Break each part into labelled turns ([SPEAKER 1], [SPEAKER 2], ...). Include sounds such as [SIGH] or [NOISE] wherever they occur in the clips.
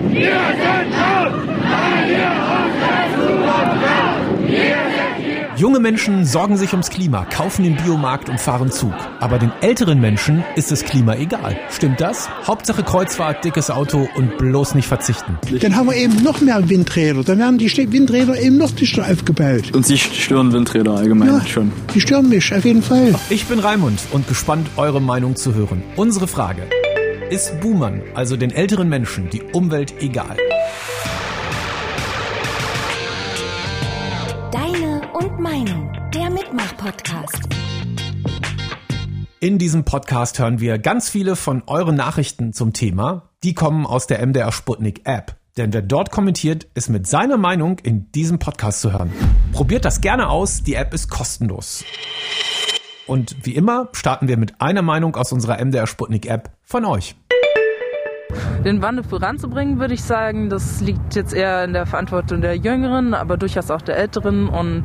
[SPEAKER 1] Wir sind weil wir uns der Zukunft
[SPEAKER 2] Junge Menschen sorgen sich ums Klima, kaufen den Biomarkt und fahren Zug. Aber den älteren Menschen ist das Klima egal. Stimmt das? Hauptsache Kreuzfahrt, dickes Auto und bloß nicht verzichten.
[SPEAKER 3] Dann haben wir eben noch mehr Windräder. Dann werden die Windräder eben noch dichter aufgebaut.
[SPEAKER 4] Und Sie stören Windräder allgemein ja, schon?
[SPEAKER 3] Die stören mich, auf jeden Fall.
[SPEAKER 2] Ich bin Raimund und gespannt, eure Meinung zu hören. Unsere Frage. Ist Boomern, also den älteren Menschen, die Umwelt egal?
[SPEAKER 5] Podcast.
[SPEAKER 2] In diesem Podcast hören wir ganz viele von euren Nachrichten zum Thema. Die kommen aus der MDR Sputnik App. Denn wer dort kommentiert, ist mit seiner Meinung in diesem Podcast zu hören. Probiert das gerne aus, die App ist kostenlos. Und wie immer starten wir mit einer Meinung aus unserer MDR Sputnik App von euch.
[SPEAKER 6] Den Wandel voranzubringen, würde ich sagen, das liegt jetzt eher in der Verantwortung der Jüngeren, aber durchaus auch der Älteren. Und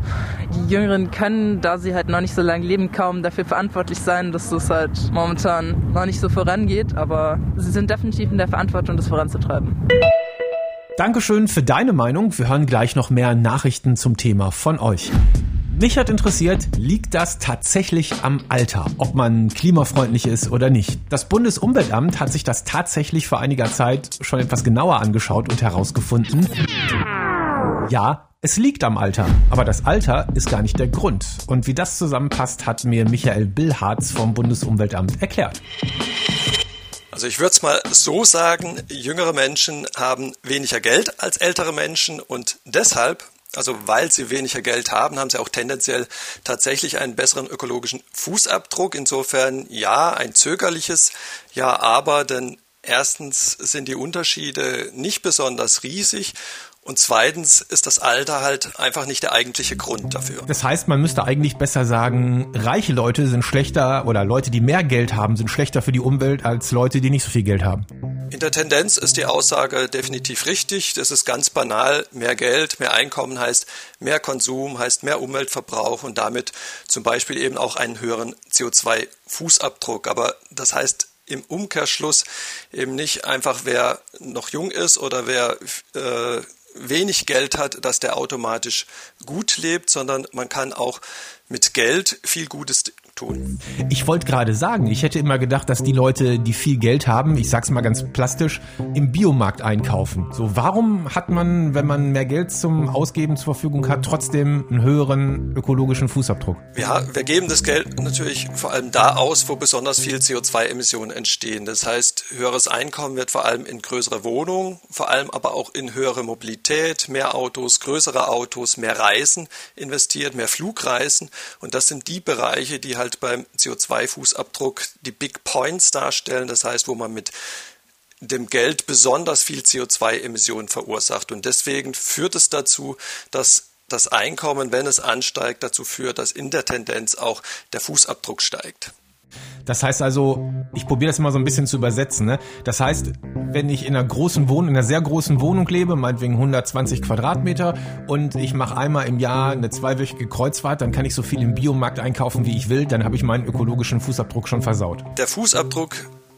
[SPEAKER 6] die Jüngeren können, da sie halt noch nicht so lange leben, kaum dafür verantwortlich sein, dass es halt momentan noch nicht so vorangeht. Aber sie sind definitiv in der Verantwortung, das voranzutreiben.
[SPEAKER 2] Dankeschön für deine Meinung. Wir hören gleich noch mehr Nachrichten zum Thema von euch. Mich hat interessiert, liegt das tatsächlich am Alter, ob man klimafreundlich ist oder nicht. Das Bundesumweltamt hat sich das tatsächlich vor einiger Zeit schon etwas genauer angeschaut und herausgefunden, ja, es liegt am Alter, aber das Alter ist gar nicht der Grund. Und wie das zusammenpasst, hat mir Michael Billharz vom Bundesumweltamt erklärt.
[SPEAKER 7] Also ich würde es mal so sagen, jüngere Menschen haben weniger Geld als ältere Menschen und deshalb also weil sie weniger Geld haben, haben sie auch tendenziell tatsächlich einen besseren ökologischen Fußabdruck. Insofern ja, ein zögerliches Ja, aber, denn erstens sind die Unterschiede nicht besonders riesig und zweitens ist das Alter halt einfach nicht der eigentliche Grund dafür.
[SPEAKER 2] Das heißt, man müsste eigentlich besser sagen, reiche Leute sind schlechter oder Leute, die mehr Geld haben, sind schlechter für die Umwelt als Leute, die nicht so viel Geld haben.
[SPEAKER 7] In der Tendenz ist die Aussage definitiv richtig. Das ist ganz banal. Mehr Geld, mehr Einkommen heißt mehr Konsum, heißt mehr Umweltverbrauch und damit zum Beispiel eben auch einen höheren CO2-Fußabdruck. Aber das heißt im Umkehrschluss eben nicht einfach, wer noch jung ist oder wer äh, wenig Geld hat, dass der automatisch gut lebt, sondern man kann auch mit Geld viel Gutes tun.
[SPEAKER 2] Ich wollte gerade sagen, ich hätte immer gedacht, dass die Leute, die viel Geld haben, ich sag's mal ganz plastisch, im Biomarkt einkaufen. So, warum hat man, wenn man mehr Geld zum Ausgeben zur Verfügung hat, trotzdem einen höheren ökologischen Fußabdruck?
[SPEAKER 7] Ja, wir geben das Geld natürlich vor allem da aus, wo besonders viel CO2-Emissionen entstehen. Das heißt, höheres Einkommen wird vor allem in größere Wohnungen, vor allem aber auch in höhere Mobilität, mehr Autos, größere Autos, mehr Reisen investiert, mehr Flugreisen. Und das sind die Bereiche, die halt halt beim CO2-Fußabdruck die Big Points darstellen, das heißt, wo man mit dem Geld besonders viel CO2-Emissionen verursacht. Und deswegen führt es dazu, dass das Einkommen, wenn es ansteigt, dazu führt, dass in der Tendenz auch der Fußabdruck steigt.
[SPEAKER 2] Das heißt also, ich probiere das mal so ein bisschen zu übersetzen. Ne? Das heißt, wenn ich in einer großen Wohnung, in einer sehr großen Wohnung lebe, meinetwegen 120 Quadratmeter, und ich mache einmal im Jahr eine zweiwöchige Kreuzfahrt, dann kann ich so viel im Biomarkt einkaufen, wie ich will, dann habe ich meinen ökologischen Fußabdruck schon versaut.
[SPEAKER 7] Der Fußabdruck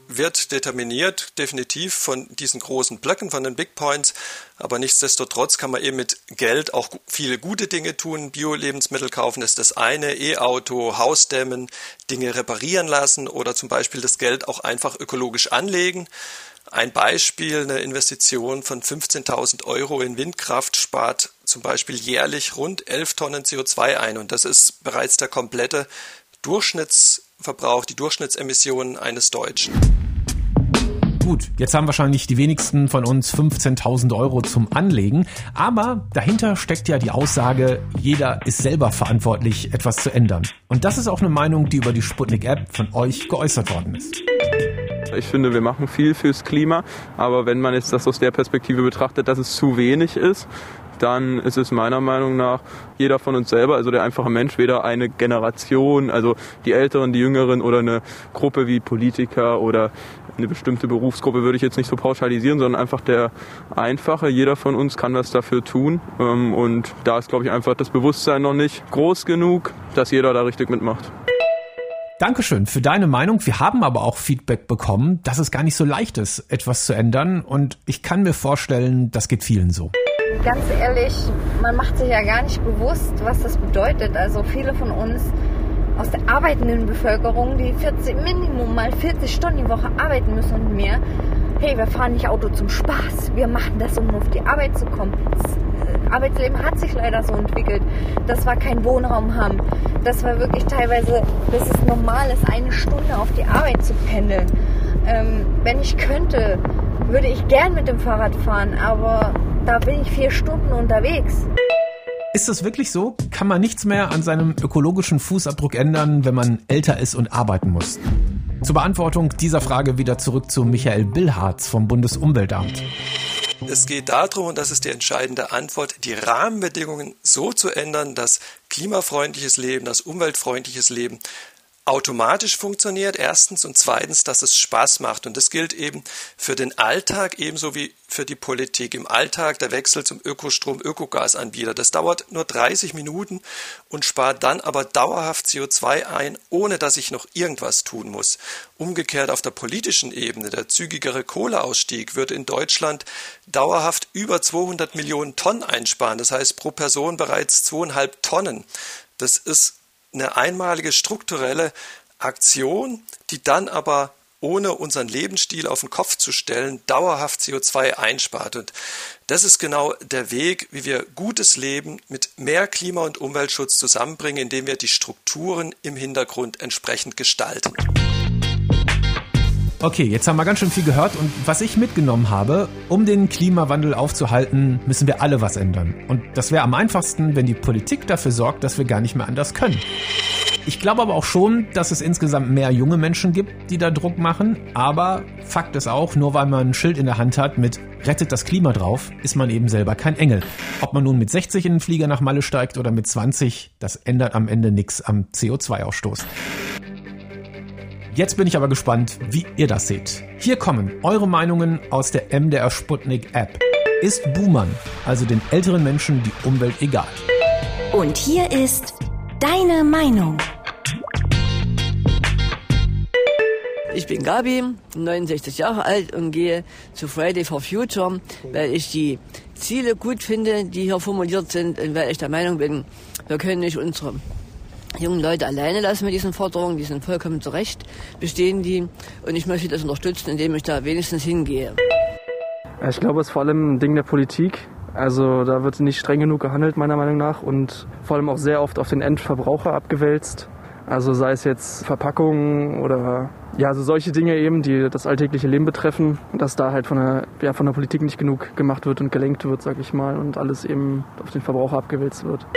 [SPEAKER 7] wird determiniert definitiv von diesen großen Blöcken, von den Big Points. Aber nichtsdestotrotz kann man eben mit Geld auch viele gute Dinge tun. Bio-Lebensmittel kaufen ist das eine, E-Auto, Hausdämmen, Dinge reparieren lassen oder zum Beispiel das Geld auch einfach ökologisch anlegen. Ein Beispiel, eine Investition von 15.000 Euro in Windkraft spart zum Beispiel jährlich rund 11 Tonnen CO2 ein. Und das ist bereits der komplette Durchschnittsverbrauch, die Durchschnittsemissionen eines Deutschen.
[SPEAKER 2] Gut, jetzt haben wahrscheinlich die wenigsten von uns 15.000 Euro zum Anlegen, aber dahinter steckt ja die Aussage, jeder ist selber verantwortlich, etwas zu ändern. Und das ist auch eine Meinung, die über die Sputnik-App von euch geäußert worden ist.
[SPEAKER 4] Ich finde, wir machen viel fürs Klima, aber wenn man jetzt das aus der Perspektive betrachtet, dass es zu wenig ist, dann ist es meiner Meinung nach jeder von uns selber, also der einfache Mensch, weder eine Generation, also die Älteren, die Jüngeren oder eine Gruppe wie Politiker oder eine bestimmte Berufsgruppe würde ich jetzt nicht so pauschalisieren, sondern einfach der Einfache. Jeder von uns kann was dafür tun. Ähm, und da ist, glaube ich, einfach das Bewusstsein noch nicht groß genug, dass jeder da richtig mitmacht.
[SPEAKER 2] Dankeschön für deine Meinung. Wir haben aber auch Feedback bekommen, dass es gar nicht so leicht ist, etwas zu ändern. Und ich kann mir vorstellen, das geht vielen so.
[SPEAKER 5] Ganz ehrlich, man macht sich ja gar nicht bewusst, was das bedeutet. Also viele von uns aus der arbeitenden Bevölkerung, die 40, Minimum mal 40 Stunden die Woche arbeiten müssen und mehr. Hey, wir fahren nicht Auto zum Spaß. Wir machen das, um auf die Arbeit zu kommen. Das Arbeitsleben hat sich leider so entwickelt, dass wir keinen Wohnraum haben. Das war wirklich teilweise, bis es normal ist, eine Stunde auf die Arbeit zu pendeln. Ähm, wenn ich könnte, würde ich gern mit dem Fahrrad fahren, aber da bin ich vier Stunden unterwegs.
[SPEAKER 2] Ist das wirklich so? Kann man nichts mehr an seinem ökologischen Fußabdruck ändern, wenn man älter ist und arbeiten muss? Zur Beantwortung dieser Frage wieder zurück zu Michael Billharz vom Bundesumweltamt.
[SPEAKER 7] Es geht darum, und das ist die entscheidende Antwort, die Rahmenbedingungen so zu ändern, dass klimafreundliches Leben, das umweltfreundliches Leben automatisch funktioniert, erstens, und zweitens, dass es Spaß macht. Und das gilt eben für den Alltag ebenso wie für die Politik. Im Alltag der Wechsel zum Ökostrom, Ökogasanbieter. Das dauert nur 30 Minuten und spart dann aber dauerhaft CO2 ein, ohne dass ich noch irgendwas tun muss. Umgekehrt auf der politischen Ebene, der zügigere Kohleausstieg würde in Deutschland dauerhaft über 200 Millionen Tonnen einsparen. Das heißt pro Person bereits zweieinhalb Tonnen. Das ist eine einmalige strukturelle Aktion, die dann aber ohne unseren Lebensstil auf den Kopf zu stellen, dauerhaft CO2 einspart. Und das ist genau der Weg, wie wir gutes Leben mit mehr Klima- und Umweltschutz zusammenbringen, indem wir die Strukturen im Hintergrund entsprechend gestalten.
[SPEAKER 2] Okay, jetzt haben wir ganz schön viel gehört und was ich mitgenommen habe, um den Klimawandel aufzuhalten, müssen wir alle was ändern. Und das wäre am einfachsten, wenn die Politik dafür sorgt, dass wir gar nicht mehr anders können. Ich glaube aber auch schon, dass es insgesamt mehr junge Menschen gibt, die da Druck machen. Aber Fakt ist auch, nur weil man ein Schild in der Hand hat mit Rettet das Klima drauf, ist man eben selber kein Engel. Ob man nun mit 60 in den Flieger nach Malle steigt oder mit 20, das ändert am Ende nichts am CO2-Ausstoß. Jetzt bin ich aber gespannt, wie ihr das seht. Hier kommen eure Meinungen aus der MDR Sputnik App. Ist Boomern, also den älteren Menschen, die Umwelt egal?
[SPEAKER 8] Und hier ist deine Meinung.
[SPEAKER 9] Ich bin Gabi, 69 Jahre alt und gehe zu Friday for Future, weil ich die Ziele gut finde, die hier formuliert sind und weil ich der Meinung bin, wir können nicht unsere jungen Leute alleine lassen mit diesen Forderungen, die sind vollkommen zurecht, bestehen die und ich möchte das unterstützen, indem ich da wenigstens hingehe.
[SPEAKER 10] Ich glaube, es ist vor allem ein Ding der Politik. Also da wird nicht streng genug gehandelt, meiner Meinung nach, und vor allem auch sehr oft auf den Endverbraucher abgewälzt. Also sei es jetzt Verpackungen oder ja, also solche Dinge eben, die das alltägliche Leben betreffen, dass da halt von der, ja, von der Politik nicht genug gemacht wird und gelenkt wird, sag ich mal, und alles eben auf den Verbraucher abgewälzt wird.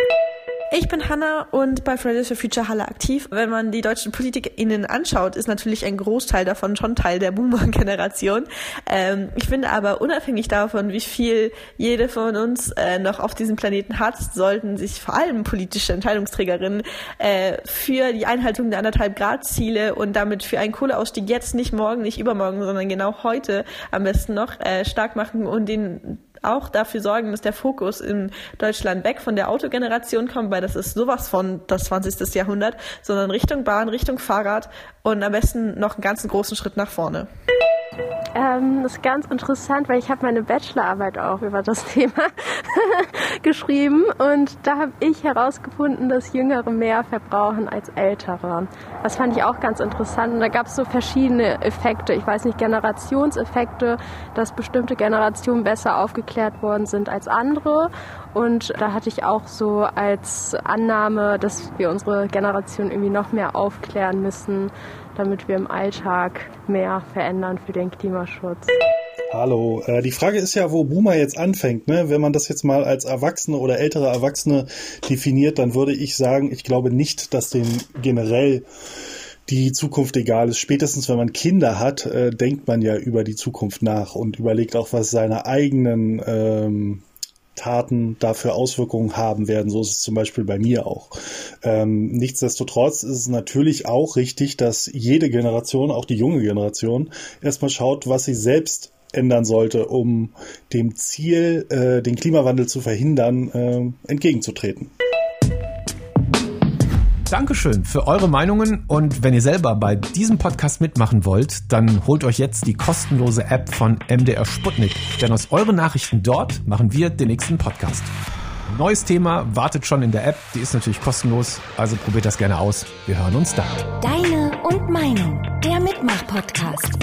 [SPEAKER 11] Ich bin Hanna und bei Fridays for Future Halle aktiv. Wenn man die deutschen PolitikerInnen anschaut, ist natürlich ein Großteil davon schon Teil der Boomer-Generation. Ähm, ich finde aber unabhängig davon, wie viel jede von uns äh, noch auf diesem Planeten hat, sollten sich vor allem politische Entscheidungsträgerinnen äh, für die Einhaltung der anderthalb Grad Ziele und damit für einen Kohleausstieg jetzt nicht morgen, nicht übermorgen, sondern genau heute am besten noch äh, stark machen und den auch dafür sorgen, dass der Fokus in Deutschland weg von der Autogeneration kommt, weil das ist sowas von das 20. Jahrhundert, sondern Richtung Bahn, Richtung Fahrrad und am besten noch einen ganzen großen Schritt nach vorne.
[SPEAKER 12] Ähm, das ist ganz interessant, weil ich habe meine Bachelorarbeit auch über das [LAUGHS] Thema geschrieben und da habe ich herausgefunden, dass Jüngere mehr verbrauchen als Ältere. Das fand ich auch ganz interessant und da gab es so verschiedene Effekte. Ich weiß nicht, Generationseffekte, dass bestimmte Generationen besser aufgeklärt worden sind als andere und da hatte ich auch so als Annahme, dass wir unsere Generation irgendwie noch mehr aufklären müssen, damit wir im Alltag mehr verändern für den Klimaschutz.
[SPEAKER 13] Hallo, äh, die Frage ist ja, wo Boomer jetzt anfängt. Ne? Wenn man das jetzt mal als Erwachsene oder ältere Erwachsene definiert, dann würde ich sagen, ich glaube nicht, dass dem generell die Zukunft egal ist. Spätestens wenn man Kinder hat, äh, denkt man ja über die Zukunft nach und überlegt auch, was seine eigenen ähm, Taten dafür Auswirkungen haben werden. So ist es zum Beispiel bei mir auch. Ähm, nichtsdestotrotz ist es natürlich auch richtig, dass jede Generation, auch die junge Generation, erstmal schaut, was sie selbst ändern sollte, um dem Ziel, äh, den Klimawandel zu verhindern, äh, entgegenzutreten.
[SPEAKER 2] Dankeschön für eure Meinungen und wenn ihr selber bei diesem Podcast mitmachen wollt, dann holt euch jetzt die kostenlose App von MDR Sputnik, denn aus euren Nachrichten dort machen wir den nächsten Podcast. Neues Thema wartet schon in der App, die ist natürlich kostenlos, also probiert das gerne aus. Wir hören uns da.
[SPEAKER 8] Deine und Meinung, der Mitmach-Podcast.